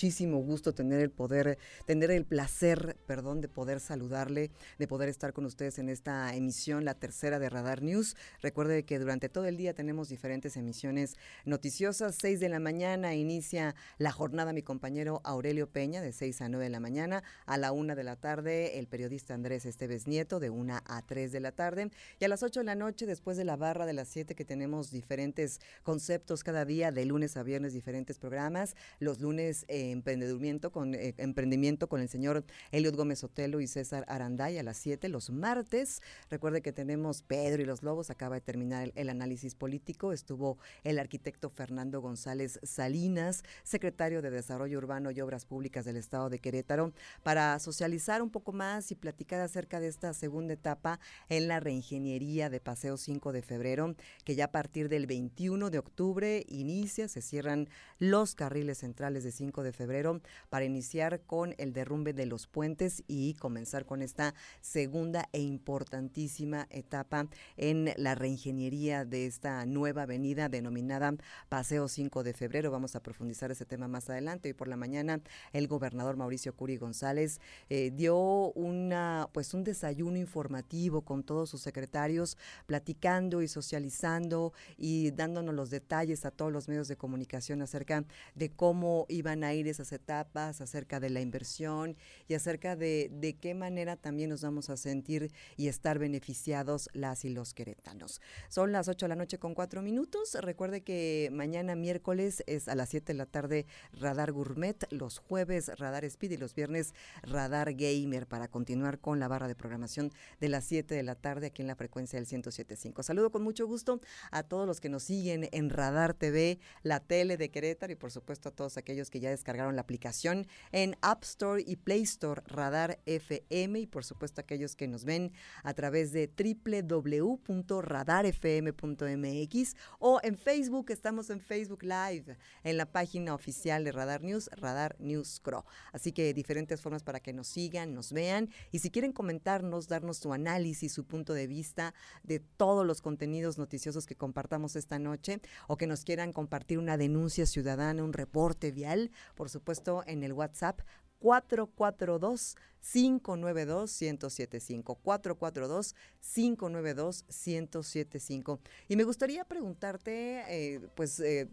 Muchísimo gusto tener el poder, tener el placer, perdón, de poder saludarle, de poder estar con ustedes en esta emisión, la tercera de Radar News. Recuerde que durante todo el día tenemos diferentes emisiones noticiosas. 6 de la mañana inicia la jornada mi compañero Aurelio Peña, de 6 a 9 de la mañana. A la 1 de la tarde, el periodista Andrés Esteves Nieto, de 1 a 3 de la tarde. Y a las 8 de la noche, después de la barra de las 7, que tenemos diferentes conceptos cada día, de lunes a viernes, diferentes programas. Los lunes emprendimiento con, eh, emprendimiento con el señor Eliot Gómez Otelo y César Aranday a las 7 los martes. Recuerde que tenemos Pedro y los Lobos, acaba de terminar el, análisis político, estuvo el arquitecto Fernando González Salinas, secretario de Desarrollo Urbano y Obras Públicas del Estado de Querétaro, para socializar un poco más y platicar acerca de esta segunda etapa en la reingeniería de Paseo 5 de febrero, que ya a partir del 21 de octubre inicia, se cierran los carriles centrales de 5 de febrero para iniciar con el derrumbe de los puentes y comenzar con esta segunda e importantísima etapa en la reingeniería de esta nueva avenida denominada Paseo 5 de febrero. Vamos a profundizar ese tema más adelante. y por la mañana el gobernador Mauricio Curi González eh, dio una pues un desayuno informativo con todos sus secretarios, platicando y socializando y dándonos los detalles a todos los medios de comunicación acerca de cómo iban a ir esas etapas, acerca de la inversión y acerca de, de qué manera también nos vamos a sentir y estar beneficiados las y los queretanos. Son las 8 de la noche con 4 minutos. Recuerde que mañana miércoles es a las 7 de la tarde Radar Gourmet, los jueves Radar Speed y los viernes Radar Gamer para continuar con la barra de programación de las 7 de la tarde aquí en la frecuencia del 107.5. Saludo con mucho gusto a todos los que nos siguen en Radar TV, la tele de Querétaro y por supuesto a todos aquellos que ya descargaron la aplicación en App Store y Play Store Radar FM y por supuesto aquellos que nos ven a través de www.radarfm.mx o en Facebook, estamos en Facebook Live, en la página oficial de Radar News, Radar News Cro. Así que diferentes formas para que nos sigan, nos vean y si quieren comentarnos, darnos su análisis, su punto de vista de todos los contenidos noticiosos que compartamos esta noche o que nos quieran compartir una denuncia ciudadana, un reporte vial, por supuesto, en el WhatsApp 442 592-1075, 442-592-1075. Y me gustaría preguntarte, eh, pues eh,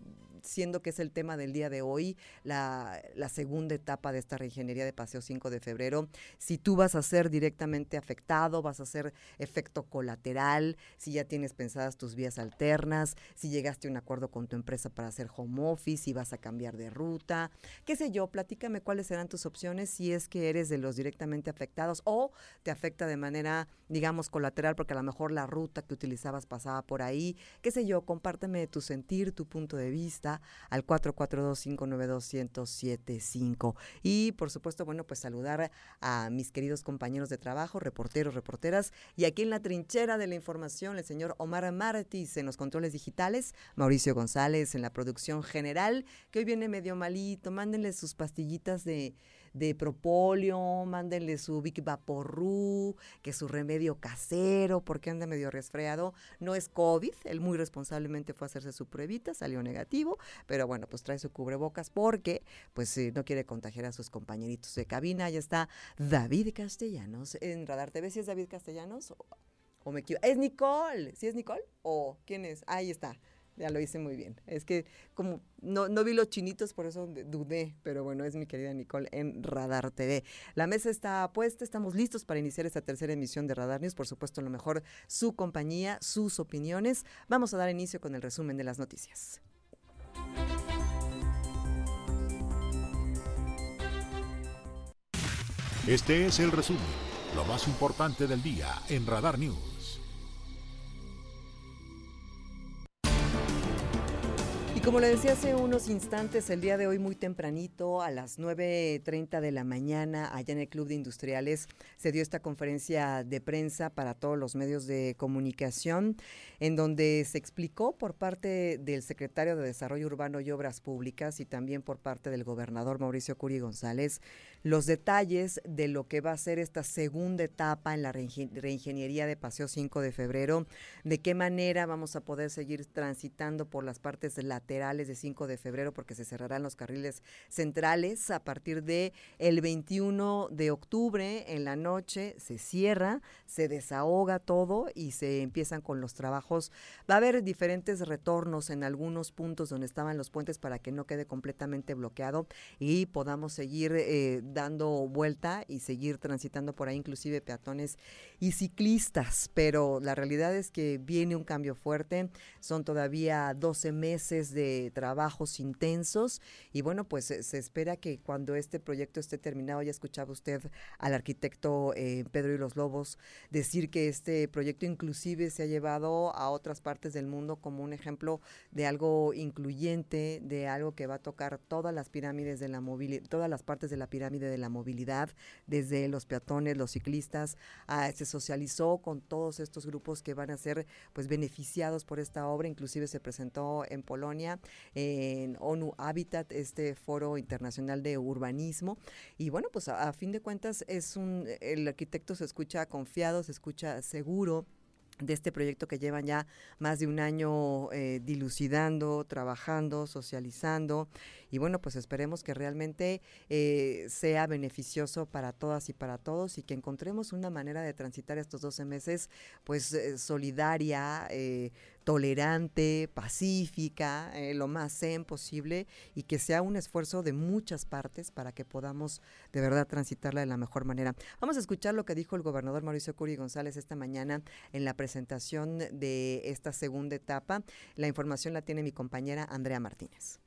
siendo que es el tema del día de hoy, la, segunda etapa de esta reingeniería de Paseo 5 de febrero, si tú vas a ser directamente afectado, vas a ser efecto colateral, si ya tienes pensadas tus vías alternas, si llegaste a un acuerdo con tu empresa para hacer home office, si vas a cambiar de ruta, qué sé yo, platícame cuáles serán tus opciones si es que eres de los directamente afectados o te afecta de manera, digamos, colateral porque a lo mejor la ruta que utilizabas pasaba por ahí, qué sé yo, compárteme tu sentir, tu punto de vista al 442-592-1075. Y por supuesto, bueno, pues saludar a mis queridos compañeros de trabajo, reporteros, reporteras, y aquí en la trinchera de la información, el señor Omar Martis en los controles digitales, Mauricio González en la producción general, que hoy viene medio malito, mándenle sus pastillitas de de propóleo, mándenle su Vic Vaporru, que su remedio casero, porque anda medio resfriado. No es COVID, él muy responsablemente fue a hacerse su pruebita, salió negativo, pero bueno, pues trae su cubrebocas porque pues no quiere contagiar a sus compañeritos de cabina. Ya está David Castellanos en Radar TV. ¿Si es David Castellanos? ¿O, me equivoco? ¿Es Nicole? ¿Sí es Nicole? ¿O quién es? Ahí está. Ya lo hice muy bien. Es que como no, no vi los chinitos, por eso dudé, pero bueno, es mi querida Nicole en Radar TV. La mesa está puesta, estamos listos para iniciar esta tercera emisión de Radar News. Por supuesto, lo mejor, su compañía, sus opiniones. Vamos a dar inicio con el resumen de las noticias. Este es el resumen, lo más importante del día en Radar News. Como le decía hace unos instantes, el día de hoy muy tempranito, a las 9.30 de la mañana, allá en el Club de Industriales, se dio esta conferencia de prensa para todos los medios de comunicación, en donde se explicó por parte del secretario de Desarrollo Urbano y Obras Públicas y también por parte del gobernador Mauricio Curi González los detalles de lo que va a ser esta segunda etapa en la reingeniería de Paseo 5 de febrero, de qué manera vamos a poder seguir transitando por las partes laterales de 5 de febrero, porque se cerrarán los carriles centrales a partir de el 21 de octubre en la noche, se cierra, se desahoga todo y se empiezan con los trabajos. Va a haber diferentes retornos en algunos puntos donde estaban los puentes para que no quede completamente bloqueado y podamos seguir eh, dando vuelta y seguir transitando por ahí, inclusive peatones y ciclistas. Pero la realidad es que viene un cambio fuerte, son todavía 12 meses de trabajos intensos y bueno, pues se, espera que cuando este proyecto esté terminado, ya escuchaba usted al arquitecto eh, Pedro y los Lobos decir que este proyecto inclusive se ha llevado a otras partes del mundo como un ejemplo de algo incluyente, de algo que va a tocar todas las pirámides de la movilidad, todas las partes de la pirámide de la movilidad, desde los peatones, los ciclistas, ah, se socializó con todos estos grupos que van a ser pues beneficiados por esta obra, inclusive se presentó en Polonia, en ONU Habitat, este foro internacional de urbanismo, y bueno, pues a, a fin de cuentas es un, el arquitecto se escucha confiado, se escucha seguro, de este proyecto que llevan ya más de un año eh, dilucidando, trabajando, socializando. Y bueno, pues esperemos que realmente eh, sea beneficioso para todas y para todos y que encontremos una manera de transitar estos 12 meses pues eh, solidaria, tolerante, pacífica, eh, lo más zen posible y que sea un esfuerzo de muchas partes para que podamos de verdad transitarla de la mejor manera. Vamos a escuchar lo que dijo el gobernador Mauricio Curi González esta mañana en la presentación de esta segunda etapa. La información la tiene mi compañera Andrea Martínez.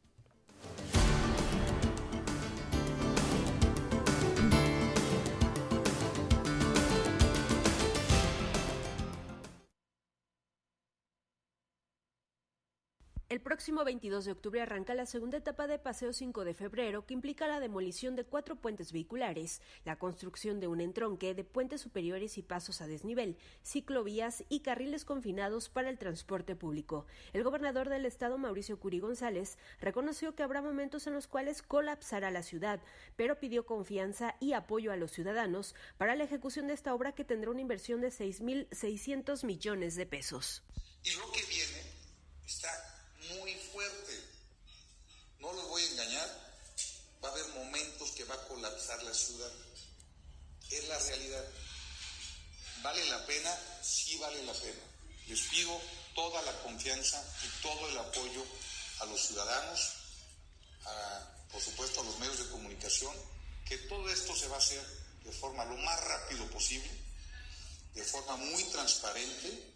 El próximo 22 de octubre arranca la segunda etapa de Paseo 5 de febrero, que implica la demolición de cuatro puentes vehiculares, la construcción de un entronque de puentes superiores y pasos a desnivel, ciclovías y carriles confinados para el transporte público. El gobernador del estado, Mauricio Curi González, reconoció que habrá momentos en los cuales colapsará la ciudad, pero pidió confianza y apoyo a los ciudadanos para la ejecución de esta obra que tendrá una inversión de 6.600 millones de pesos. Viene muy fuerte. No los voy a engañar, va a haber momentos que va a colapsar la ciudad. Es la realidad. ¿Vale la pena? Sí vale la pena. Les pido toda la confianza y todo el apoyo a los ciudadanos, por supuesto a los medios de comunicación, que todo esto se va a hacer de forma lo más rápido posible, de forma muy transparente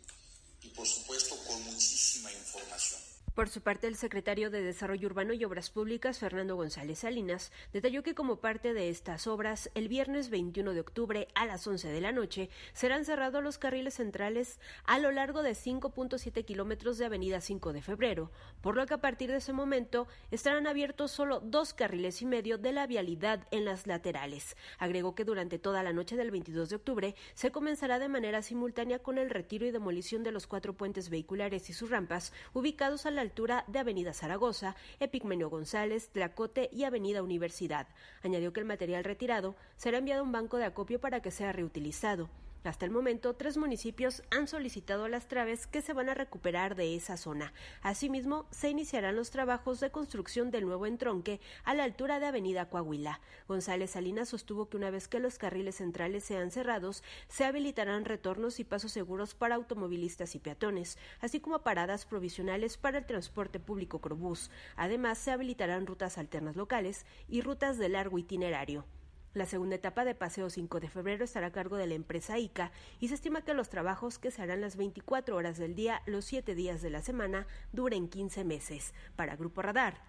y por supuesto con muchísima información. Por su parte, el secretario de Desarrollo Urbano y Obras Públicas, Fernando González Salinas, detalló que como parte de estas obras, el viernes 21 de octubre a las 11 de la noche serán cerrados los carriles centrales a lo largo de 5.7 kilómetros de Avenida 5 de Febrero, por lo que a partir de ese momento estarán abiertos solo dos carriles y medio de la vialidad en las laterales. Agregó que durante toda la noche del 22 de octubre se comenzará de manera simultánea con el retiro y demolición de los cuatro puentes vehiculares y sus rampas ubicados a la altura de Avenida Zaragoza, Epigmenio González, Tlacote y Avenida Universidad. Añadió que el material retirado será enviado a un banco de acopio para que sea reutilizado. Hasta el momento, tres municipios han solicitado las traves que se van a recuperar de esa zona. Asimismo, se iniciarán los trabajos de construcción del nuevo entronque a la altura de Avenida Coahuila. González Salinas sostuvo que una vez que los carriles centrales sean cerrados, se habilitarán retornos y pasos seguros para automovilistas y peatones, así como paradas provisionales para el transporte público Crobús. Además, se habilitarán rutas alternas locales y rutas de largo itinerario. La segunda etapa de Paseo 5 de febrero estará a cargo de la empresa ICA y se estima que los trabajos que se harán las 24 horas del día, los 7 días de la semana, duren 15 meses. Para Grupo Radar,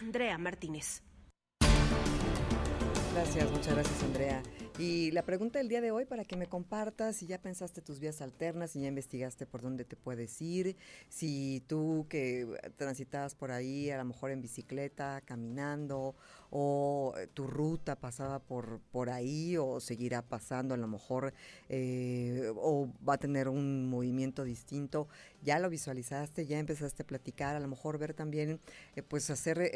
Andrea Martínez. Gracias, muchas gracias Andrea. Y la pregunta del día de hoy para que me compartas si ya pensaste tus vías alternas, si ya investigaste por dónde te puedes ir, si tú que transitabas por ahí, a lo mejor en bicicleta, caminando, o eh, tu ruta pasaba por, por ahí, o seguirá pasando a lo mejor, eh, o va a tener un movimiento distinto. Ya lo visualizaste, ya empezaste a platicar, a lo mejor ver también, eh, pues hacer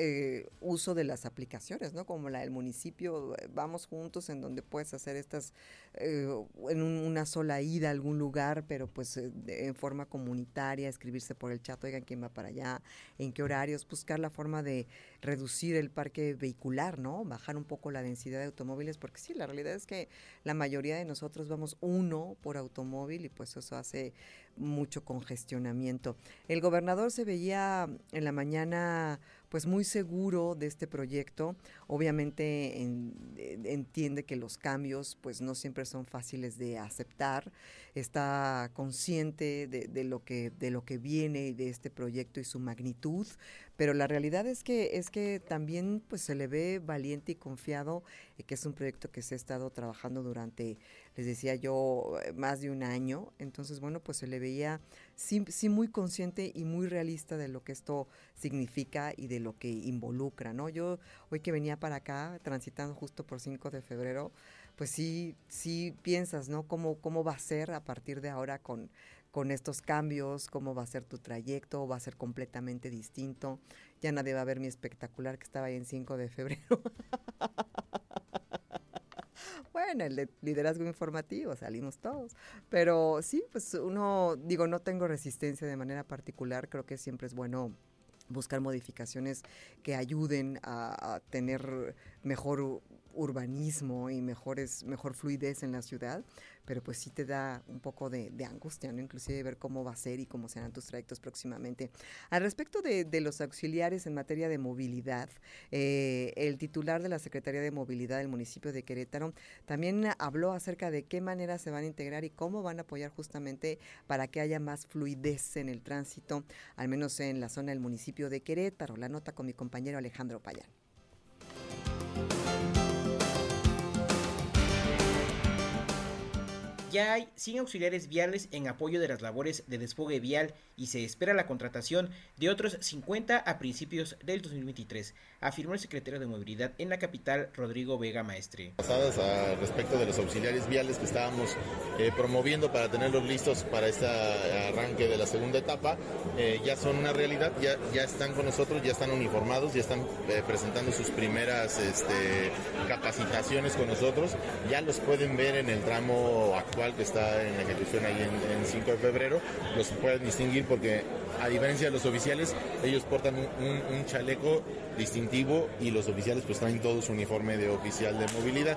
uso de las aplicaciones, ¿no? Como la del municipio, vamos juntos en donde puedes hacer estas eh, en una sola ida a algún lugar, pero pues eh, en forma comunitaria, escribirse por el chat, oigan quién va para allá, en qué horarios, buscar la forma de reducir el parque vehicular, ¿no? Bajar un poco la densidad de automóviles, porque sí, la realidad es que la mayoría de nosotros vamos uno por automóvil y pues eso hace mucho congestionamiento. El gobernador se veía en la mañana pues muy seguro de este proyecto. Obviamente entiende que los cambios pues no siempre son fáciles de aceptar. Está consciente de, lo que de lo que viene de este proyecto y su magnitud, pero la realidad es que es que también pues se le ve valiente y confiado que es un proyecto que se ha estado trabajando durante les decía yo, eh, más de un año. Entonces, bueno, pues se le veía sí, sí, muy consciente y muy realista de lo que esto significa y de lo que involucra, ¿no? Yo hoy que venía para acá, transitando justo por 5 de febrero, pues sí, sí piensas, ¿no? ¿Cómo, cómo va a ser a partir de ahora con, con estos cambios, cómo va a ser tu trayecto, va a ser completamente distinto. Ya nadie va a ver mi espectacular que estaba ahí en 5 de febrero. bueno, el de liderazgo informativo, salimos todos. Pero sí, pues uno, digo, no tengo resistencia de manera particular, creo que siempre es bueno buscar modificaciones que ayuden a, a tener mejor urbanismo y mejores, mejor fluidez en la ciudad, pero pues sí te da un poco de, angustia, ¿no? Inclusive ver cómo va a ser y cómo serán tus trayectos próximamente. Al respecto de, los auxiliares en materia de movilidad, eh, el titular de la Secretaría de Movilidad del municipio de Querétaro también habló acerca de qué manera se van a integrar y cómo van a apoyar justamente para que haya más fluidez en el tránsito, al menos en la zona del municipio de Querétaro. La nota con mi compañero Alejandro Payán. Ya hay 100 auxiliares viales en apoyo de las labores de desfogue vial y se espera la contratación de otros 50 a principios del 2023, afirmó el secretario de Movilidad en la capital, Rodrigo Vega Maestre. Pasadas a respecto de los auxiliares viales que estábamos eh, promoviendo para tenerlos listos para este arranque de la segunda etapa, eh, ya son una realidad, ya, ya están con nosotros, ya están uniformados, ya están eh, presentando sus primeras este, capacitaciones con nosotros, ya los pueden ver en el tramo actual que está en ejecución ahí en, 5 de febrero, los pueden distinguir porque a diferencia de los oficiales, ellos portan un, chaleco distintivo y los oficiales pues traen todo su uniforme de oficial de movilidad.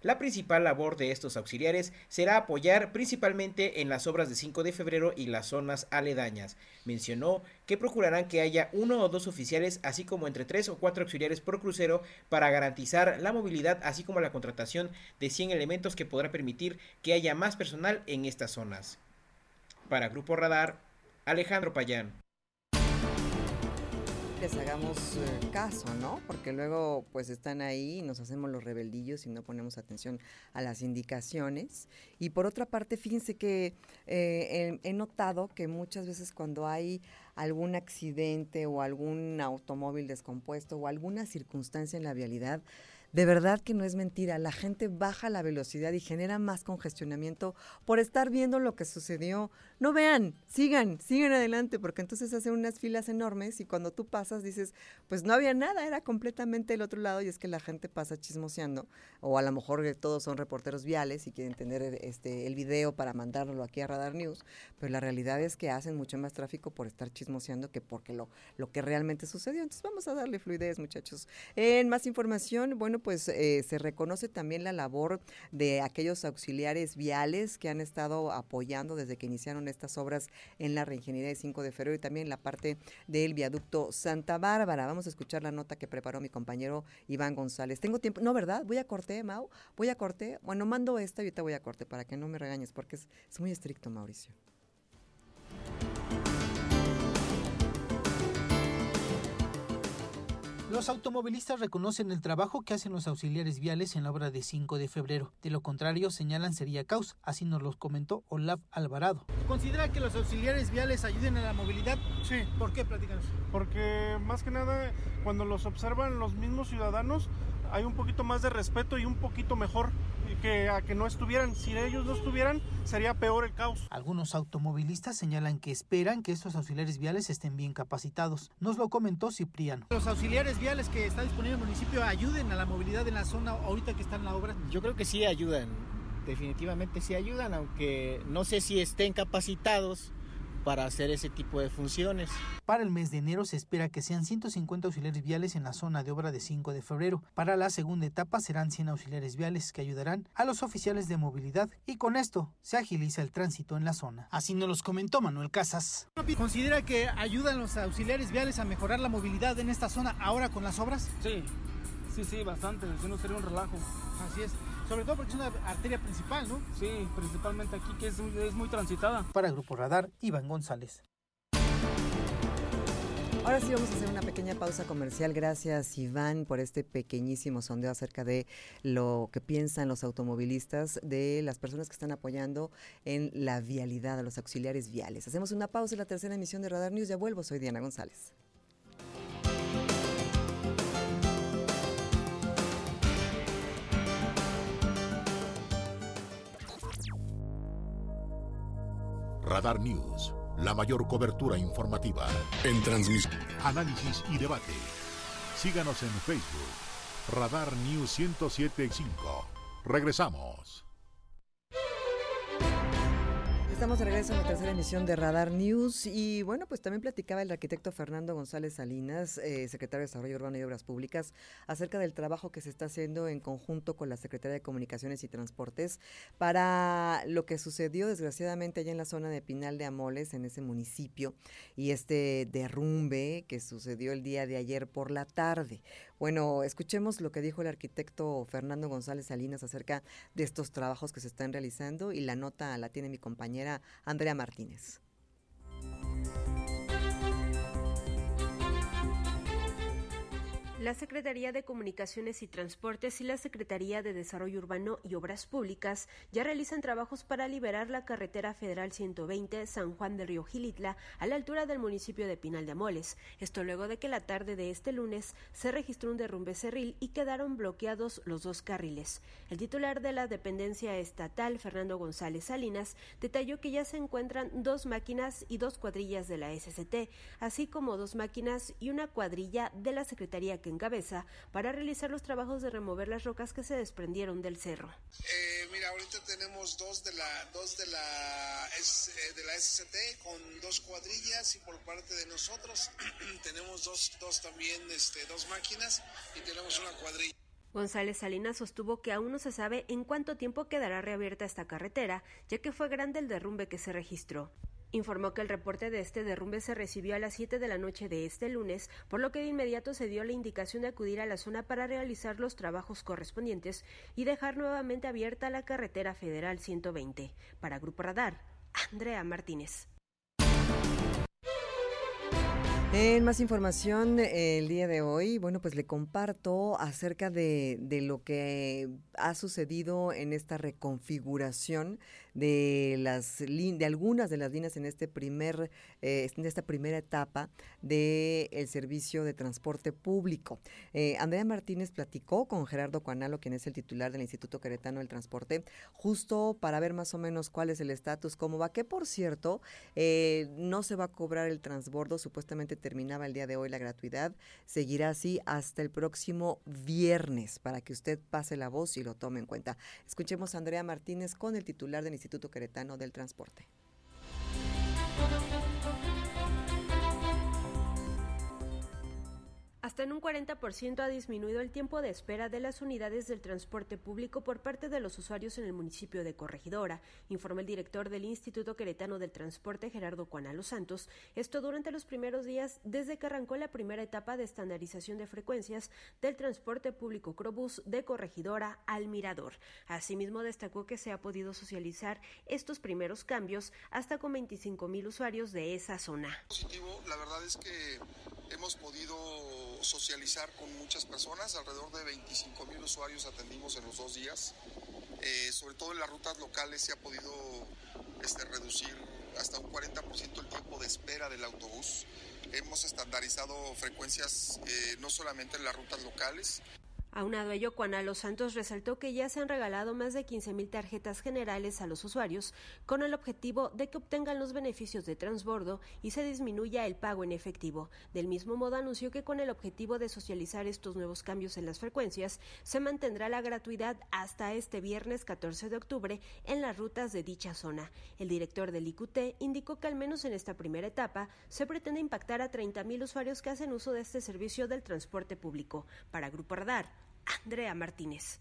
La principal labor de estos auxiliares será apoyar principalmente en las obras de 5 de febrero y las zonas aledañas. Mencionó que procurarán que haya uno o dos oficiales, así como entre tres o cuatro auxiliares por crucero, para garantizar la movilidad, así como la contratación de 100 elementos que podrá permitir que haya más personal en estas zonas. Para Grupo Radar, Alejandro Payán les hagamos eh, caso, ¿no? Porque luego pues están ahí y nos hacemos los rebeldillos y no ponemos atención a las indicaciones. Y por otra parte, fíjense que eh, he, he notado que muchas veces cuando hay algún accidente o algún automóvil descompuesto o alguna circunstancia en la vialidad, de verdad que no es mentira. La gente baja la velocidad y genera más congestionamiento por estar viendo lo que sucedió. No vean, sigan, sigan adelante, porque entonces hacen unas filas enormes y cuando tú pasas dices, pues no había nada, era completamente el otro lado y es que la gente pasa chismoseando. O a lo mejor todos son reporteros viales y quieren tener este, el video para mandarlo aquí a Radar News, pero la realidad es que hacen mucho más tráfico por estar chismoseando que porque lo, lo que realmente sucedió. Entonces vamos a darle fluidez, muchachos. En más información, bueno, pues eh, se reconoce también la labor de aquellos auxiliares viales que han estado apoyando desde que iniciaron estas obras en la reingeniería de 5 de febrero y también la parte del viaducto Santa Bárbara. Vamos a escuchar la nota que preparó mi compañero Iván González. Tengo tiempo, no, ¿verdad? Voy a corte, Mau, voy a corte. Bueno, mando esta y ahorita voy a corte para que no me regañes porque es, es muy estricto, Mauricio. Los automovilistas reconocen el trabajo que hacen los auxiliares viales en la obra de 5 de febrero. De lo contrario, señalan sería caos. Así nos los comentó Olaf Alvarado. ¿Considera que los auxiliares viales ayuden a la movilidad? Sí. ¿Por qué? Platícanos. Porque más que nada, cuando los observan los mismos ciudadanos, hay un poquito más de respeto y un poquito mejor que a que no estuvieran. Si ellos no estuvieran, sería peor el caos. Algunos automovilistas señalan que esperan que estos auxiliares viales estén bien capacitados. Nos lo comentó Cipriano. Los auxiliares viales que está disponible en el municipio ayuden a la movilidad en la zona ahorita que está en la obra. Yo creo que sí ayudan. Definitivamente sí ayudan, aunque no sé si estén capacitados para hacer ese tipo de funciones. Para el mes de enero se espera que sean 150 auxiliares viales en la zona de obra de 5 de febrero. Para la segunda etapa serán 100 auxiliares viales que ayudarán a los oficiales de movilidad y con esto se agiliza el tránsito en la zona. Así nos los comentó Manuel Casas. ¿Considera que ayudan los auxiliares viales a mejorar la movilidad en esta zona ahora con las obras? Sí, sí, sí, bastante. Si no sería un relajo. Así es. Sobre todo porque es una arteria principal, ¿no? Sí, principalmente aquí que es, es muy transitada. Para Grupo Radar, Iván González. Ahora sí vamos a hacer una pequeña pausa comercial. Gracias Iván por este pequeñísimo sondeo acerca de lo que piensan los automovilistas, de las personas que están apoyando en la vialidad, a los auxiliares viales. Hacemos una pausa en la tercera emisión de Radar News. Ya vuelvo, soy Diana González. Radar News, la mayor cobertura informativa. En transmisión, análisis y debate. Síganos en Facebook. Radar News 1075. Regresamos. Estamos de regreso en la tercera emisión de Radar News y bueno, pues también platicaba el arquitecto Fernando González Salinas, eh, secretario de Desarrollo Urbano y Obras Públicas, acerca del trabajo que se está haciendo en conjunto con la Secretaría de Comunicaciones y Transportes para lo que sucedió desgraciadamente allá en la zona de Pinal de Amoles, en ese municipio, y este derrumbe que sucedió el día de ayer por la tarde. Bueno, escuchemos lo que dijo el arquitecto Fernando González Salinas acerca de estos trabajos que se están realizando y la nota la tiene mi compañera Andrea Martínez. La Secretaría de Comunicaciones y Transportes y la Secretaría de Desarrollo Urbano y Obras Públicas ya realizan trabajos para liberar la carretera federal 120 San Juan del Río Gilitla a la altura del municipio de Pinal de Amoles. Esto luego de que la tarde de este lunes se registró un derrumbe cerril y quedaron bloqueados los dos carriles. El titular de la dependencia estatal, Fernando González Salinas, detalló que ya se encuentran dos máquinas y dos cuadrillas de la SCT, así como dos máquinas y una cuadrilla de la Secretaría encabeza para realizar los trabajos de remover las rocas que se desprendieron del cerro. Eh, mira, ahorita tenemos dos de la dos de la eh, de la SCT con dos cuadrillas y por parte de nosotros tenemos dos, dos también este, dos máquinas y tenemos una cuadrilla. González Salinas sostuvo que aún no se sabe en cuánto tiempo quedará reabierta esta carretera, ya que fue grande el derrumbe que se registró. Informó que el reporte de este derrumbe se recibió a las 7 de la noche de este lunes, por lo que de inmediato se dio la indicación de acudir a la zona para realizar los trabajos correspondientes y dejar nuevamente abierta la carretera federal 120. Para Grupo Radar, Andrea Martínez. En más información el día de hoy, bueno, pues le comparto acerca de, de, lo que ha sucedido en esta reconfiguración de las de algunas de las líneas en este primer eh, en esta primera etapa del el servicio de transporte público. Eh, Andrea Martínez platicó con Gerardo Cuanalo, quien es el titular del Instituto Queretano del Transporte, justo para ver más o menos cuál es el estatus, cómo va, que por cierto, eh, no se va a cobrar el transbordo, supuestamente terminaba el día de hoy la gratuidad, seguirá así hasta el próximo viernes, para que usted pase la voz y lo tome en cuenta. Escuchemos a Andrea Martínez con el titular del Instituto Queretano del Transporte. Hasta en un 40% ha disminuido el tiempo de espera de las unidades del transporte público por parte de los usuarios en el municipio de Corregidora, informó el director del Instituto Queretano del Transporte, Gerardo Cuanalo Santos. Esto durante los primeros días desde que arrancó la primera etapa de estandarización de frecuencias del transporte público Crobús de Corregidora al Mirador. Asimismo, destacó que se ha podido socializar estos primeros cambios hasta con 25 mil usuarios de esa zona. Positivo, la verdad es que hemos podido socializar con muchas personas, alrededor de 25 mil usuarios atendimos en los dos días. Eh, sobre todo en las rutas locales se ha podido este, reducir hasta un 40% el tiempo de espera del autobús. Hemos estandarizado frecuencias eh, no solamente en las rutas locales, Aunado a ello, Juana Los Santos resaltó que ya se han regalado más de 15.000 tarjetas generales a los usuarios con el objetivo de que obtengan los beneficios de transbordo y se disminuya el pago en efectivo. Del mismo modo, anunció que con el objetivo de socializar estos nuevos cambios en las frecuencias, se mantendrá la gratuidad hasta este viernes 14 de octubre en las rutas de dicha zona. El director del IQT indicó que al menos en esta primera etapa se pretende impactar a 30.000 usuarios que hacen uso de este servicio del transporte público. Para Grupo Andrea Martínez.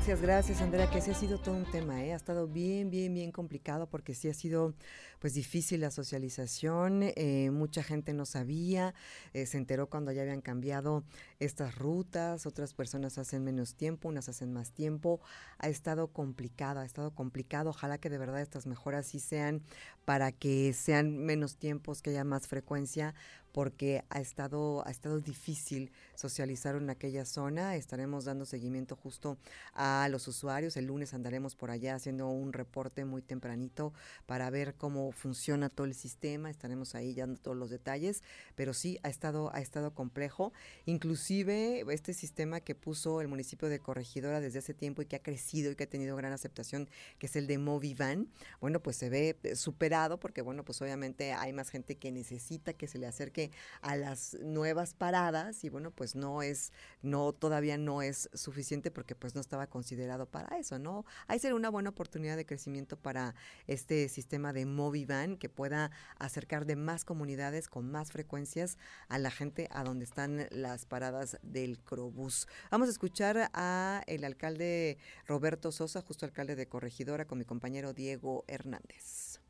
Gracias, gracias Andrea, que sí ha sido todo un tema, ¿eh? ha estado bien, bien, bien complicado porque sí ha sido pues difícil la socialización, eh, mucha gente no sabía, eh, se enteró cuando ya habían cambiado estas rutas, otras personas hacen menos tiempo, unas hacen más tiempo, ha estado complicado, ha estado complicado, ojalá que de verdad estas mejoras sí sean para que sean menos tiempos, que haya más frecuencia, porque ha estado, ha estado difícil socializar en aquella zona. Estaremos dando seguimiento justo a los usuarios. El lunes andaremos por allá haciendo un reporte muy tempranito para ver cómo funciona todo el sistema. Estaremos ahí dando todos los detalles, pero sí ha estado, ha estado complejo. Inclusive este sistema que puso el municipio de Corregidora desde hace tiempo y que ha crecido y que ha tenido gran aceptación, que es el de Movivan, bueno, pues se ve superado porque, bueno, pues obviamente hay más gente que necesita que se le acerque a las nuevas paradas y bueno, pues no es, no, todavía no es suficiente porque pues no estaba considerado para eso, ¿no? Ahí sería una buena oportunidad de crecimiento para este sistema de Movivan que pueda acercar de más comunidades con más frecuencias a la gente a donde están las paradas del Crobús. Vamos a escuchar a el alcalde Roberto Sosa, justo alcalde de Corregidora, con mi compañero Diego Hernández.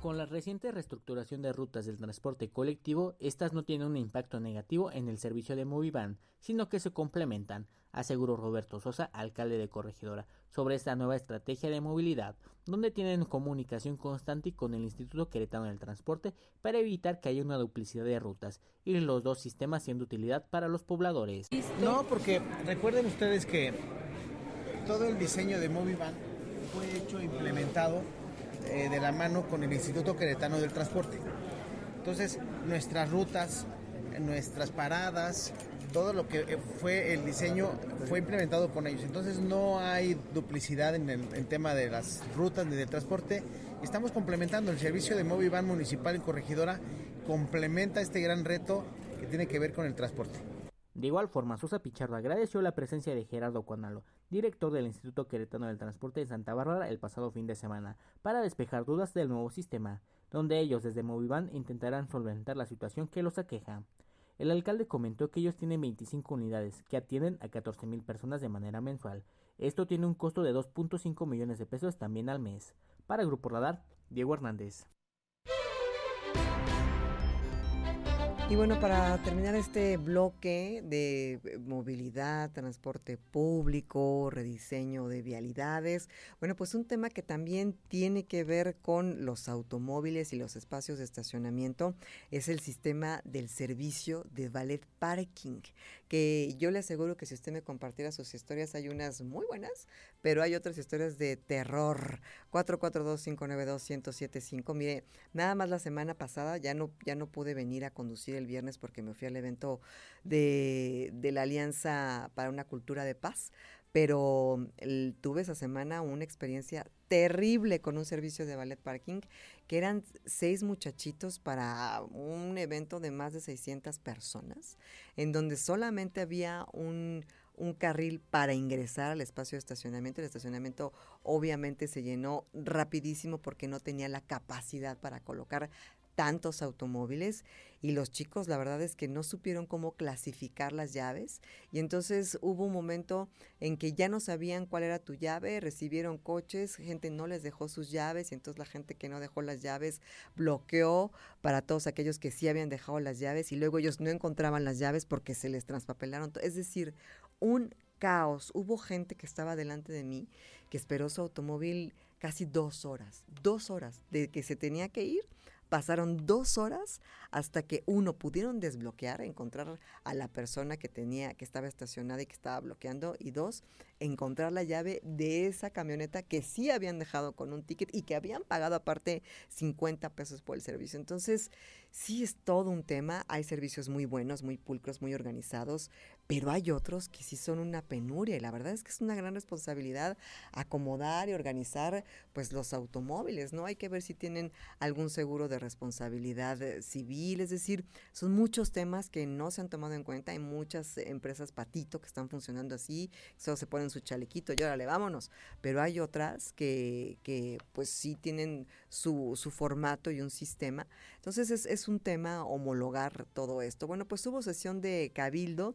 Con la reciente reestructuración de rutas del transporte colectivo, estas no tienen un impacto negativo en el servicio de Movivan, sino que se complementan, aseguró Roberto Sosa, alcalde de Corregidora, sobre esta nueva estrategia de movilidad, donde tienen comunicación constante con el Instituto Queretano del Transporte para evitar que haya una duplicidad de rutas y los dos sistemas siendo utilidad para los pobladores. No, porque recuerden ustedes que todo el diseño de Movivan fue hecho implementado eh, de la mano con el Instituto Queretano del Transporte. Entonces, nuestras rutas, nuestras paradas, todo lo que fue el diseño fue implementado con ellos. Entonces no hay duplicidad en el tema de las rutas ni del transporte. Estamos complementando el servicio de Movivan Municipal en Corregidora, complementa este gran reto que tiene que ver con el transporte. De igual forma, Sosa Pichardo agradeció la presencia de Gerardo Cuanalo, director del Instituto Queretano del Transporte de Santa Bárbara el pasado fin de semana, para despejar dudas del nuevo sistema, donde ellos desde Movivan intentarán solventar la situación que los aqueja. El alcalde comentó que ellos tienen 25 unidades que atienden a 14.000 personas de manera mensual. Esto tiene un costo de 2.5 millones de pesos también al mes. Para Grupo Radar, Diego Hernández. Y bueno, para terminar este bloque de eh, movilidad, transporte público, rediseño de vialidades, bueno, pues un tema que también tiene que ver con los automóviles y los espacios de estacionamiento es el sistema del servicio de valet parking, que yo le aseguro que si usted me compartiera sus historias, hay unas muy buenas, pero hay otras historias de terror. 442-592-1075. Mire, nada más la semana pasada ya no, ya no pude venir a conducir el viernes porque me fui al evento de, de la Alianza para una Cultura de Paz, pero tuve esa semana una experiencia terrible con un servicio de ballet parking, que eran seis muchachitos para un evento de más de 600 personas, en donde solamente había un, un carril para ingresar al espacio de estacionamiento. El estacionamiento obviamente se llenó rapidísimo porque no tenía la capacidad para colocar tantos automóviles y los chicos la verdad es que no supieron cómo clasificar las llaves y entonces hubo un momento en que ya no sabían cuál era tu llave, recibieron coches, gente no les dejó sus llaves y entonces la gente que no dejó las llaves bloqueó para todos aquellos que sí habían dejado las llaves y luego ellos no encontraban las llaves porque se les transpapelaron, es decir, un caos. Hubo gente que estaba delante de mí que esperó su automóvil casi dos horas, dos horas de que se tenía que ir Pasaron dos horas hasta que uno pudieron desbloquear, encontrar a la persona que tenía, que estaba estacionada y que estaba bloqueando, y dos, encontrar la llave de esa camioneta que sí habían dejado con un ticket y que habían pagado aparte 50 pesos por el servicio. Entonces, sí es todo un tema. Hay servicios muy buenos, muy pulcros, muy organizados, pero hay otros que sí son una penuria y la verdad es que es una gran responsabilidad acomodar y organizar pues los automóviles, ¿no? Hay que ver si tienen algún seguro de responsabilidad eh, civil, es decir, son muchos temas que no se han tomado en cuenta, hay muchas empresas patito que están funcionando así, solo se ponen su chalequito y órale, vámonos, pero hay otras que, que pues sí tienen su, su formato y un sistema, entonces es, es un tema homologar todo esto. Bueno, pues hubo sesión de cabildo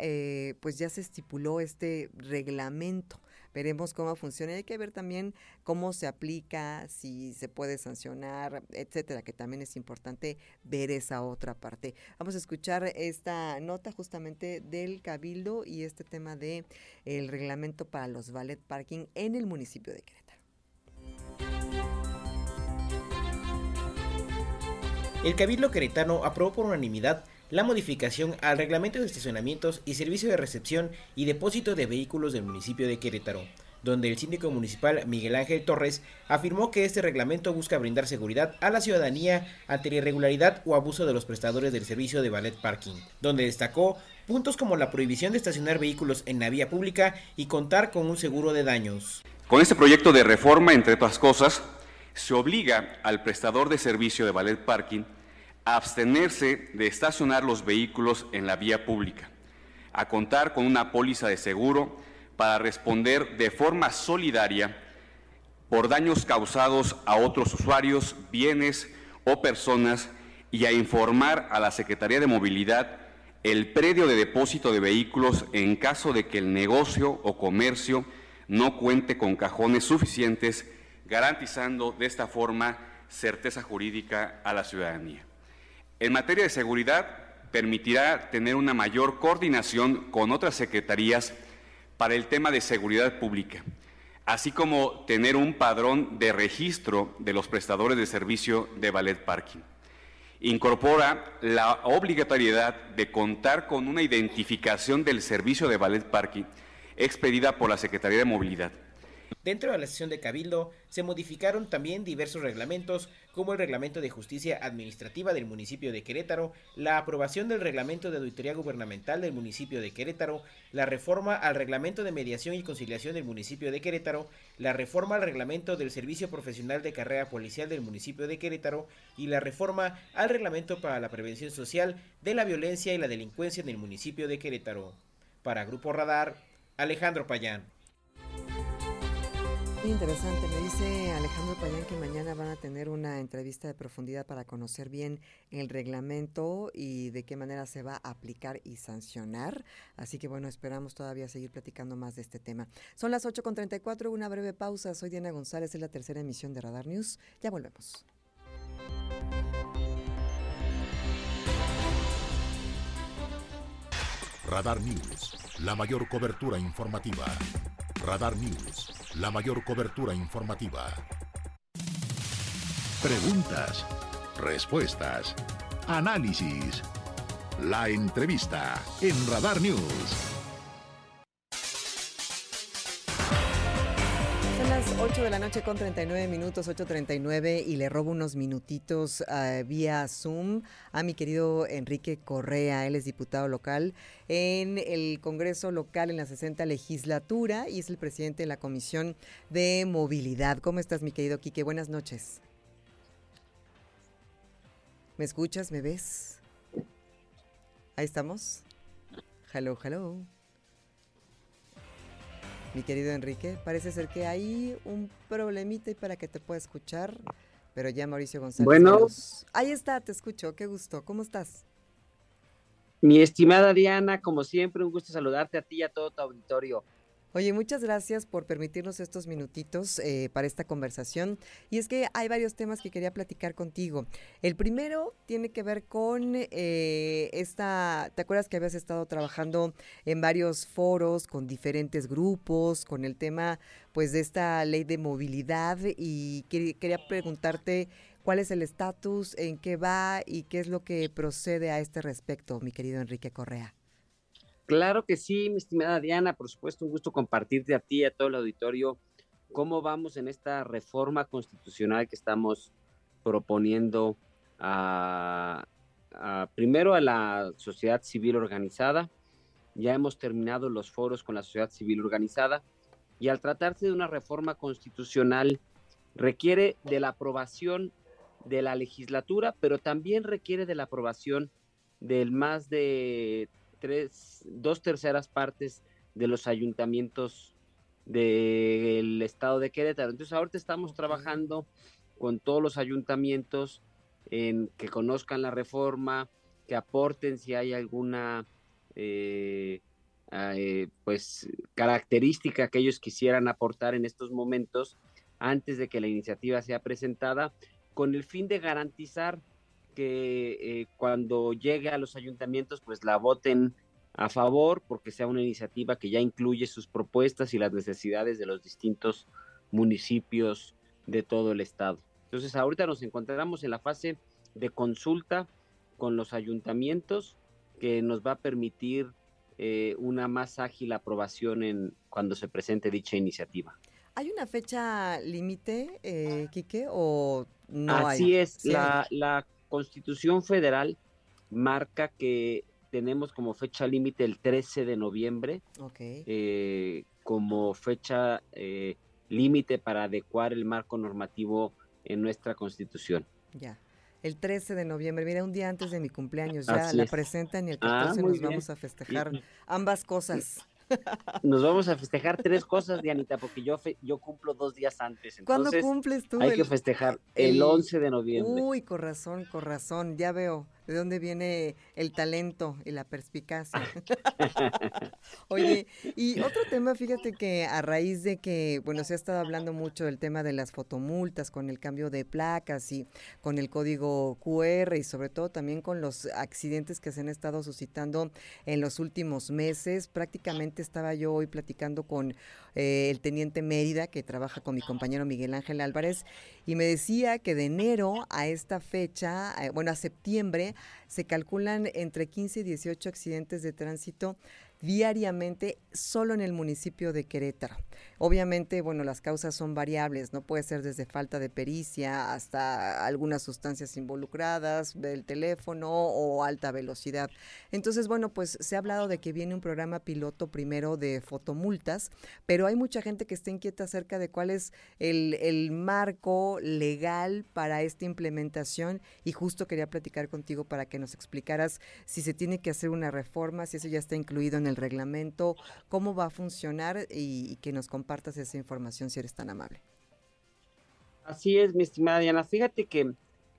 eh, pues ya se estipuló este reglamento. Veremos cómo funciona. Hay que ver también cómo se aplica, si se puede sancionar, etcétera, que también es importante ver esa otra parte. Vamos a escuchar esta nota justamente del Cabildo y este tema de reglamento para los ballet parking en el municipio de Querétaro. El Cabildo Queretano aprobó por unanimidad la modificación al reglamento de estacionamientos y servicio de recepción y depósito de vehículos del municipio de Querétaro, donde el síndico municipal Miguel Ángel Torres afirmó que este reglamento busca brindar seguridad a la ciudadanía ante la irregularidad o abuso de los prestadores del servicio de ballet parking, donde destacó puntos como la prohibición de estacionar vehículos en la vía pública y contar con un seguro de daños. Con este proyecto de reforma, entre otras cosas, se obliga al prestador de servicio de ballet parking abstenerse de estacionar los vehículos en la vía pública, a contar con una póliza de seguro para responder de forma solidaria por daños causados a otros usuarios, bienes o personas y a informar a la Secretaría de Movilidad el predio de depósito de vehículos en caso de que el negocio o comercio no cuente con cajones suficientes, garantizando de esta forma certeza jurídica a la ciudadanía. En materia de seguridad, permitirá tener una mayor coordinación con otras secretarías para el tema de seguridad pública, así como tener un padrón de registro de los prestadores de servicio de ballet parking. Incorpora la obligatoriedad de contar con una identificación del servicio de ballet parking expedida por la Secretaría de Movilidad Dentro de la sesión de Cabildo se modificaron también diversos reglamentos, como el Reglamento de Justicia Administrativa del municipio de Querétaro, la aprobación del Reglamento de Auditoría Gubernamental del municipio de Querétaro, la reforma al Reglamento de Mediación y Conciliación del municipio de Querétaro, la reforma al Reglamento del Servicio Profesional de Carrera Policial del municipio de Querétaro y la reforma al Reglamento para la Prevención Social de la Violencia y la Delincuencia en el municipio de Querétaro. Para Grupo Radar, Alejandro Payán. Muy interesante, me dice Alejandro Payán que mañana van a tener una entrevista de profundidad para conocer bien el reglamento y de qué manera se va a aplicar y sancionar. Así que bueno, esperamos todavía seguir platicando más de este tema. Son las 8.34, una breve pausa. Soy Diana González, es la tercera emisión de Radar News. Ya volvemos. Radar News, la mayor cobertura informativa. Radar News, la mayor cobertura informativa. Preguntas, respuestas, análisis. La entrevista en Radar News. 8 de la noche con 39 minutos, 8.39 y le robo unos minutitos uh, vía Zoom a mi querido Enrique Correa, él es diputado local en el Congreso local en la 60 legislatura y es el presidente de la Comisión de Movilidad. ¿Cómo estás mi querido Quique? Buenas noches. ¿Me escuchas? ¿Me ves? Ahí estamos. Hello, hello mi querido Enrique. Parece ser que hay un problemita para que te pueda escuchar, pero ya Mauricio González. Bueno. Ahí está, te escucho, qué gusto. ¿Cómo estás? Mi estimada Diana, como siempre, un gusto saludarte a ti y a todo tu auditorio. Oye, muchas gracias por permitirnos estos minutitos eh, para esta conversación. Y es que hay varios temas que quería platicar contigo. El primero tiene que ver con eh, esta, ¿te acuerdas que habías estado trabajando en varios foros con diferentes grupos, con el tema pues de esta ley de movilidad? Y quería preguntarte cuál es el estatus, en qué va y qué es lo que procede a este respecto, mi querido Enrique Correa. Claro que sí, mi estimada Diana, por supuesto, un gusto compartirte a ti y a todo el auditorio cómo vamos en esta reforma constitucional que estamos proponiendo primero a la sociedad civil organizada. Ya hemos terminado los foros con la sociedad civil organizada y al tratarse de una reforma constitucional requiere de la aprobación de la legislatura, pero también requiere de la aprobación del más de tres, dos terceras partes de los ayuntamientos del estado de Querétaro. Entonces ahorita estamos trabajando con todos los ayuntamientos en que conozcan la reforma, que aporten si hay alguna eh, eh, pues característica que ellos quisieran aportar en estos momentos antes de que la iniciativa sea presentada, con el fin de garantizar que eh, cuando llegue a los ayuntamientos pues la voten a favor porque sea una iniciativa que ya incluye sus propuestas y las necesidades de los distintos municipios de todo el estado. Entonces ahorita nos encontramos en la fase de consulta con los ayuntamientos que nos va a permitir eh, una más ágil aprobación en cuando se presente dicha iniciativa. ¿Hay una fecha límite, eh, Quique, o no Así es, la, la Constitución Federal marca que tenemos como fecha límite el 13 de noviembre eh, como fecha eh, límite para adecuar el marco normativo en nuestra Constitución. Ya. El 13 de noviembre, mira, un día antes de mi cumpleaños, ya la presentan y el 14 ah, nos vamos a festejar ambas cosas. Nos vamos a festejar tres cosas, Dianita, porque yo, yo cumplo dos días antes. ¿Cuándo cumples tú? Hay que festejar el, 11 de noviembre. Uy, corazón, corazón, ya veo de dónde viene el talento y la perspicacia. Oye, y otro tema, fíjate que a raíz de que, bueno, se ha estado hablando mucho del tema de las fotomultas con el cambio de placas y con el código QR y sobre todo también con los accidentes que se han estado suscitando en los últimos meses. Prácticamente estaba yo hoy platicando con eh, el teniente Mérida, que trabaja con mi compañero Miguel Ángel Álvarez, y me decía que de enero a esta fecha, eh, bueno, a septiembre, se calculan entre 15 y 18 accidentes de tránsito diariamente solo en el municipio de Querétaro. Obviamente, bueno, las causas son variables, no puede ser desde falta de pericia hasta algunas sustancias involucradas, del teléfono o alta velocidad. Entonces, bueno, pues se ha hablado de que viene un programa piloto primero de fotomultas, pero hay mucha gente que está inquieta acerca de cuál es el, el marco legal para esta implementación y justo quería platicar contigo para que nos explicaras si se tiene que hacer una reforma, si eso ya está incluido en el reglamento, cómo va a funcionar y, que nos compartas esa información si eres tan amable. Así es, mi estimada Diana. Fíjate que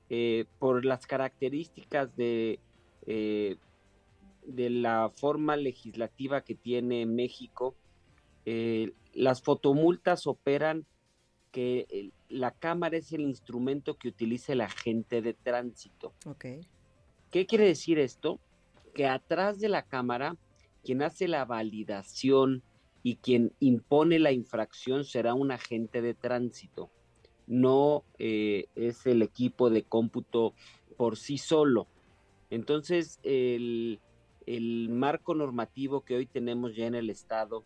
eh, por las características de, eh, de la forma legislativa que tiene México, eh, las fotomultas operan que la cámara es el instrumento que utiliza el agente de tránsito. Okay. ¿Qué quiere decir esto? Que atrás de la cámara quien hace la validación y quien impone la infracción será un agente de tránsito, no eh, es el equipo de cómputo por sí solo. Entonces, el, marco normativo que hoy tenemos ya en el Estado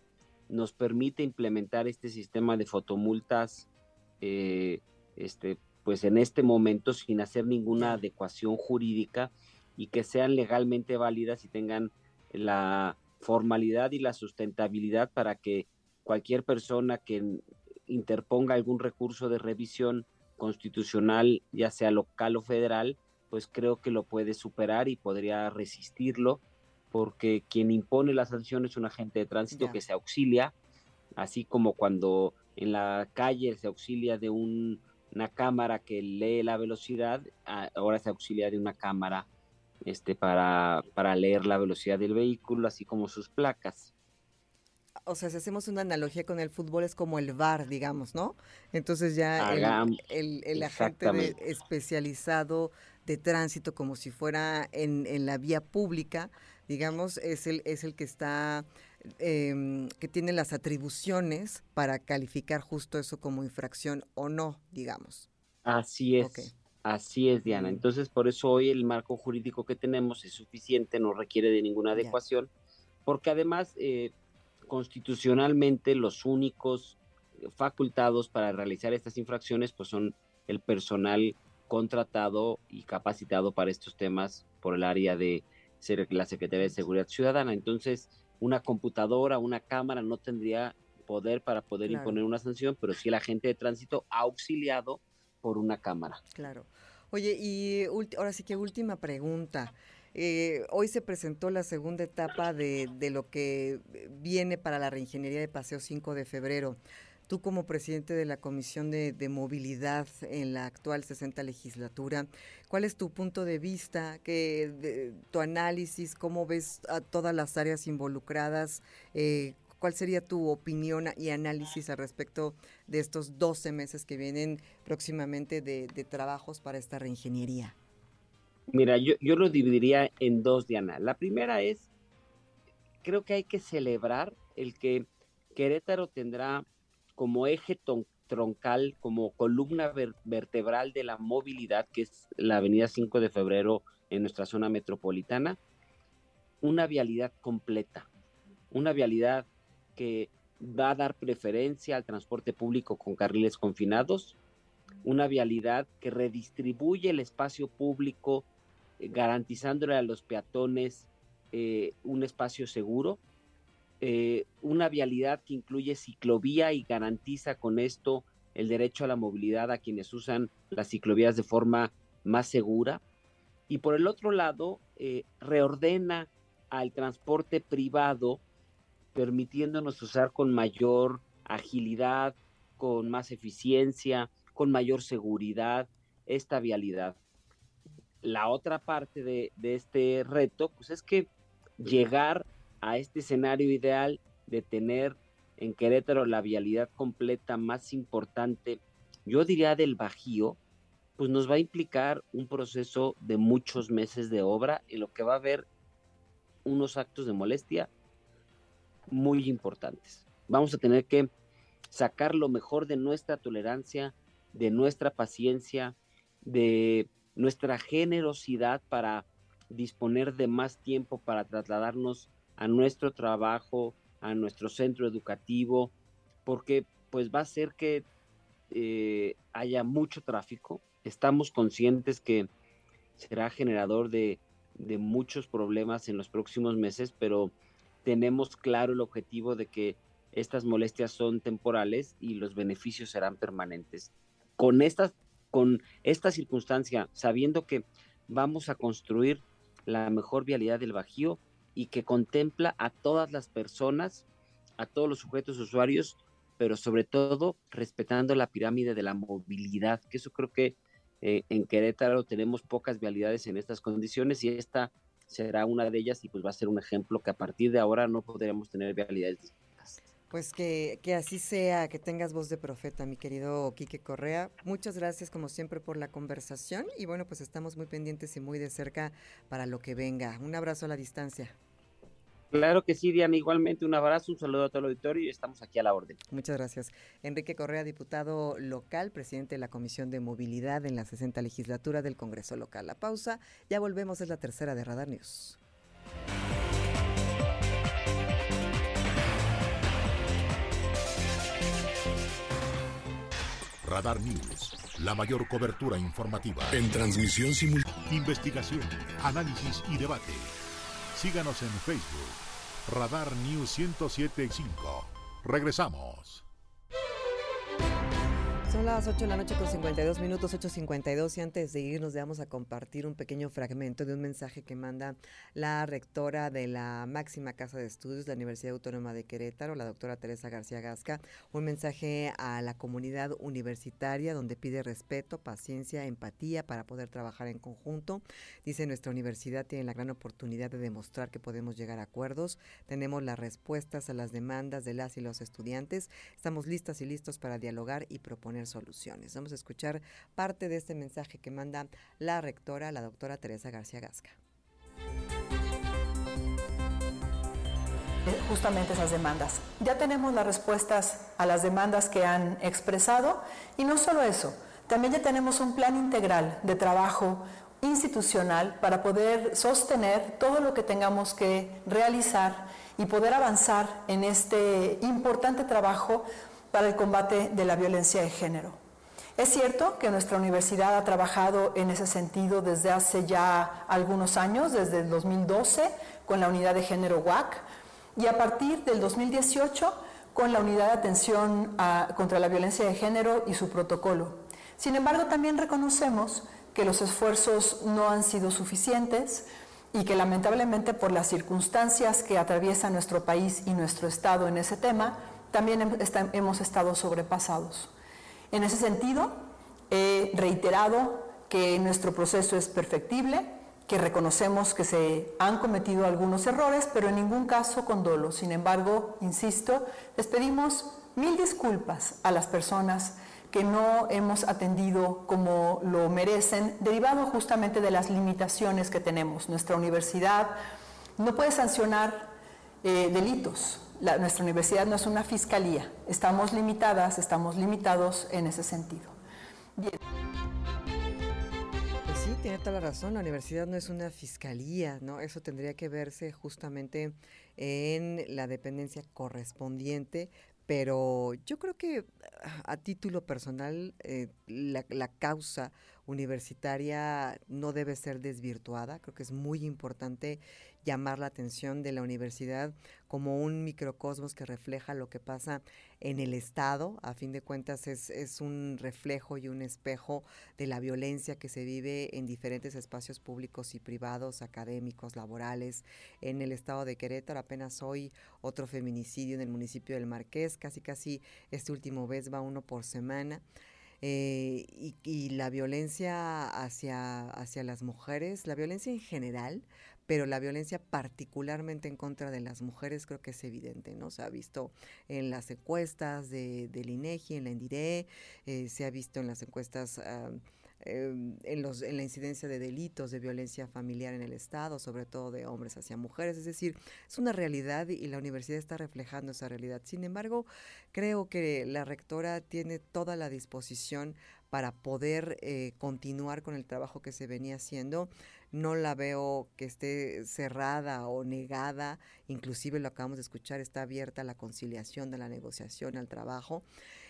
nos permite implementar este sistema de fotomultas, eh, este, pues en este momento sin hacer ninguna adecuación jurídica y que sean legalmente válidas y tengan la formalidad y la sustentabilidad para que cualquier persona que interponga algún recurso de revisión constitucional, ya sea local o federal, pues creo que lo puede superar y podría resistirlo, porque quien impone la sanción es un agente de tránsito que se auxilia, así como cuando en la calle se auxilia de una cámara que lee la velocidad, ahora se auxilia de una cámara este, para, para leer la velocidad del vehículo, así como sus placas. o sea, si hacemos una analogía con el fútbol, es como el VAR, digamos, ¿no? Entonces ya el, el, agente especializado de tránsito, como si fuera en, en la vía pública, digamos, es el, es el que está eh, que tiene las atribuciones para calificar justo eso como infracción o no, digamos. Así es. Así es, Diana. Entonces, por eso hoy el marco jurídico que tenemos es suficiente, no requiere de ninguna adecuación, porque además, eh, constitucionalmente, los únicos facultados para realizar estas infracciones, pues son el personal contratado y capacitado para estos temas por el área de la Secretaría de Seguridad Ciudadana. Entonces, una computadora, una cámara no tendría poder para poder imponer una sanción, pero sí el agente de tránsito auxiliado por una cámara. Claro. Oye, y ahora sí que última pregunta. Eh, hoy se presentó la segunda etapa de, de, lo que viene para la reingeniería de Paseo 5 de febrero. Tú como presidente de la Comisión de, Movilidad en la actual 60 legislatura, ¿cuál es tu punto de vista, que, tu análisis, cómo ves a todas las áreas involucradas? Eh, ¿Cuál sería tu opinión y análisis al respecto de estos 12 meses que vienen próximamente de, trabajos para esta reingeniería? Mira, yo, yo lo dividiría en dos, Diana. La primera es, creo que hay que celebrar el que Querétaro tendrá como eje troncal, como columna vertebral de la movilidad, que es la avenida 5 de febrero en nuestra zona metropolitana, una vialidad completa, una vialidad que va a dar preferencia al transporte público con carriles confinados, una vialidad que redistribuye el espacio público, eh, garantizándole a los peatones eh, un espacio seguro, eh, una vialidad que incluye ciclovía y garantiza con esto el derecho a la movilidad a quienes usan las ciclovías de forma más segura. Y por el otro lado, eh, reordena al transporte privado, permitiéndonos usar con mayor agilidad, con más eficiencia, con mayor seguridad esta vialidad. La otra parte de, de este reto, pues es que llegar a este escenario ideal de tener en Querétaro la vialidad completa más importante, yo diría del Bajío, pues nos va a implicar un proceso de muchos meses de obra en lo que va a haber unos actos de molestia muy importantes. Vamos a tener que sacar lo mejor de nuestra tolerancia, de nuestra paciencia, de nuestra generosidad para disponer de más tiempo para trasladarnos a nuestro trabajo, a nuestro centro educativo, porque pues va a ser que eh, haya mucho tráfico. Estamos conscientes que será generador de, de muchos problemas en los próximos meses, pero tenemos claro el objetivo de que estas molestias son temporales y los beneficios serán permanentes. Con esta, con esta circunstancia, sabiendo que vamos a construir la mejor vialidad del Bajío, y que contempla a todas las personas, a todos los sujetos usuarios, pero sobre todo respetando la pirámide de la movilidad, que eso creo que eh, en Querétaro tenemos pocas vialidades en estas condiciones y esta será una de ellas y pues va a ser un ejemplo que a partir de ahora no podremos tener vialidades pues que, que, así sea, que tengas voz de profeta, mi querido Quique Correa. Muchas gracias como siempre por la conversación y bueno, pues estamos muy pendientes y muy de cerca para lo que venga. Un abrazo a la distancia. Claro que sí, Diana. Igualmente un abrazo, un saludo a todo el auditorio y estamos aquí a la orden. Muchas gracias. Enrique Correa, diputado local, presidente de la Comisión de Movilidad en la 60 legislatura del Congreso local. La pausa, ya volvemos, es la tercera de Radar News. Radar News, la mayor cobertura informativa en transmisión simultánea, investigación, análisis y debate. Síganos en Facebook, Radar News 1075. Regresamos. Son las 8 de la noche con 52 minutos, 8.52 y antes de irnos vamos a compartir un pequeño fragmento de un mensaje que manda la rectora de la máxima casa de estudios de la Universidad Autónoma de Querétaro, la doctora Teresa García Gasca, un mensaje a la comunidad universitaria donde pide respeto, paciencia, empatía para poder trabajar en conjunto. Dice, nuestra universidad tiene la gran oportunidad de demostrar que podemos llegar a acuerdos, tenemos las respuestas a las demandas de las y los estudiantes, estamos listas y listos para dialogar y proponer soluciones. Vamos a escuchar parte de este mensaje que manda la rectora, la doctora Teresa García Gasca. justamente esas demandas. Ya tenemos las respuestas a las demandas que han expresado y no solo eso, también ya tenemos un plan integral de trabajo institucional para poder sostener todo lo que tengamos que realizar y poder avanzar en este importante trabajo para el combate de la violencia de género. Es cierto que nuestra universidad ha trabajado en ese sentido desde hace ya algunos años, desde el 2012 con la unidad de género WAC y a partir del 2018 con la unidad de atención contra la violencia de género y su protocolo. Sin embargo, también reconocemos que los esfuerzos no han sido suficientes y que lamentablemente por las circunstancias que atraviesa nuestro país y nuestro Estado en ese tema, también hemos estado sobrepasados. En ese sentido, he reiterado que nuestro proceso es perfectible, que reconocemos que se han cometido algunos errores, pero en ningún caso con dolo. Sin embargo, insisto, les pedimos mil disculpas a las personas que no hemos atendido como lo merecen, derivado justamente de las limitaciones que tenemos. Nuestra universidad no puede sancionar eh, delitos, nuestra universidad no es una fiscalía. Estamos limitadas, estamos limitados en ese sentido. Bien. Pues sí, tiene toda la razón. La universidad no es una fiscalía, ¿no? Eso tendría que verse justamente en la dependencia correspondiente. Pero yo creo que a título personal eh, la, la causa universitaria no debe ser desvirtuada. Creo que es muy importante llamar la atención de la universidad como un microcosmos que refleja lo que pasa en el Estado. A fin de cuentas es, es un reflejo y un espejo de la violencia que se vive en diferentes espacios públicos y privados, académicos, laborales. En el Estado de Querétaro apenas hoy otro feminicidio en el municipio del Marqués, casi casi este último vez va uno por semana. Eh, y, y, la violencia hacia, hacia las mujeres, la violencia en general, pero la violencia particularmente en contra de las mujeres creo que es evidente, ¿no? Se ha visto en las encuestas de, del INEGI, en la ENDIRE, eh, se ha visto en las encuestas... Ah, em, en, los, la incidencia de delitos de violencia familiar en el Estado, sobre todo de hombres hacia mujeres. Es decir, es una realidad y la universidad está reflejando esa realidad. Sin embargo, creo que la rectora tiene toda la disposición para poder eh, continuar con el trabajo que se venía haciendo no la veo que esté cerrada o negada, inclusive lo acabamos de escuchar, está abierta la conciliación, de la negociación, al trabajo.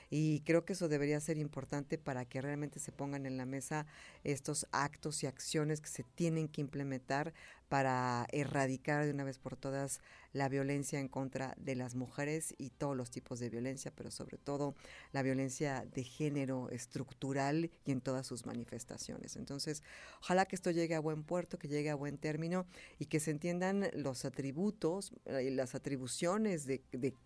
Y creo que eso debería ser importante para que realmente se pongan en la mesa estos actos y acciones que se tienen que implementar para erradicar de una vez por todas la violencia en contra de las mujeres y todos los tipos de violencia, pero sobre todo la violencia de género estructural y en todas sus manifestaciones. Entonces, ojalá que esto llegue a buen puerto, que llegue a buen término y que se entiendan los atributos y las atribuciones de,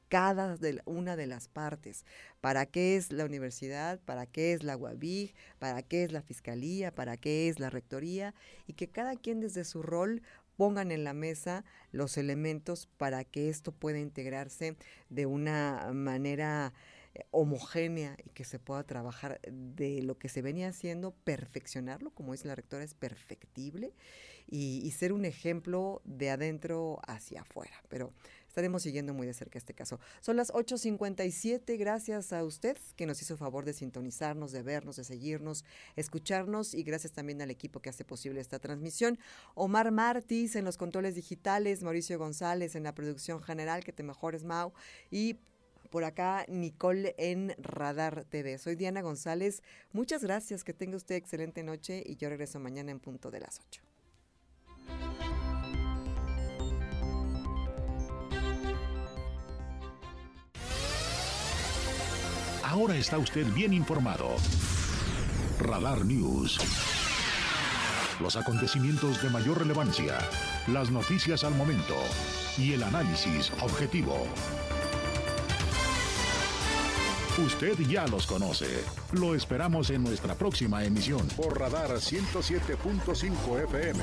cada una de las partes. ¿Para qué es la universidad? ¿Para qué es la UABIG? ¿Para qué es la fiscalía? ¿Para qué es la rectoría? Y que cada quien desde su rol pongan en la mesa los elementos para que esto pueda integrarse de una manera eh, homogénea y que se pueda trabajar de lo que se venía haciendo, perfeccionarlo, como dice la rectora, es perfectible y, ser un ejemplo de adentro hacia afuera. Pero estaremos siguiendo muy de cerca este caso. Son las 8.57, gracias a usted que nos hizo favor de sintonizarnos, de vernos, de seguirnos, escucharnos y gracias también al equipo que hace posible esta transmisión. Omar Martis en los controles digitales, Mauricio González en la producción general, que te mejores Mau, y por acá Nicole en Radar TV. Soy Diana González. Muchas gracias, que tenga usted excelente noche y yo regreso mañana en punto de las 8. Ahora está usted bien informado. Radar News. Los acontecimientos de mayor relevancia, las noticias al momento y el análisis objetivo. Usted ya los conoce. Lo esperamos en nuestra próxima emisión por Radar 107.5 FM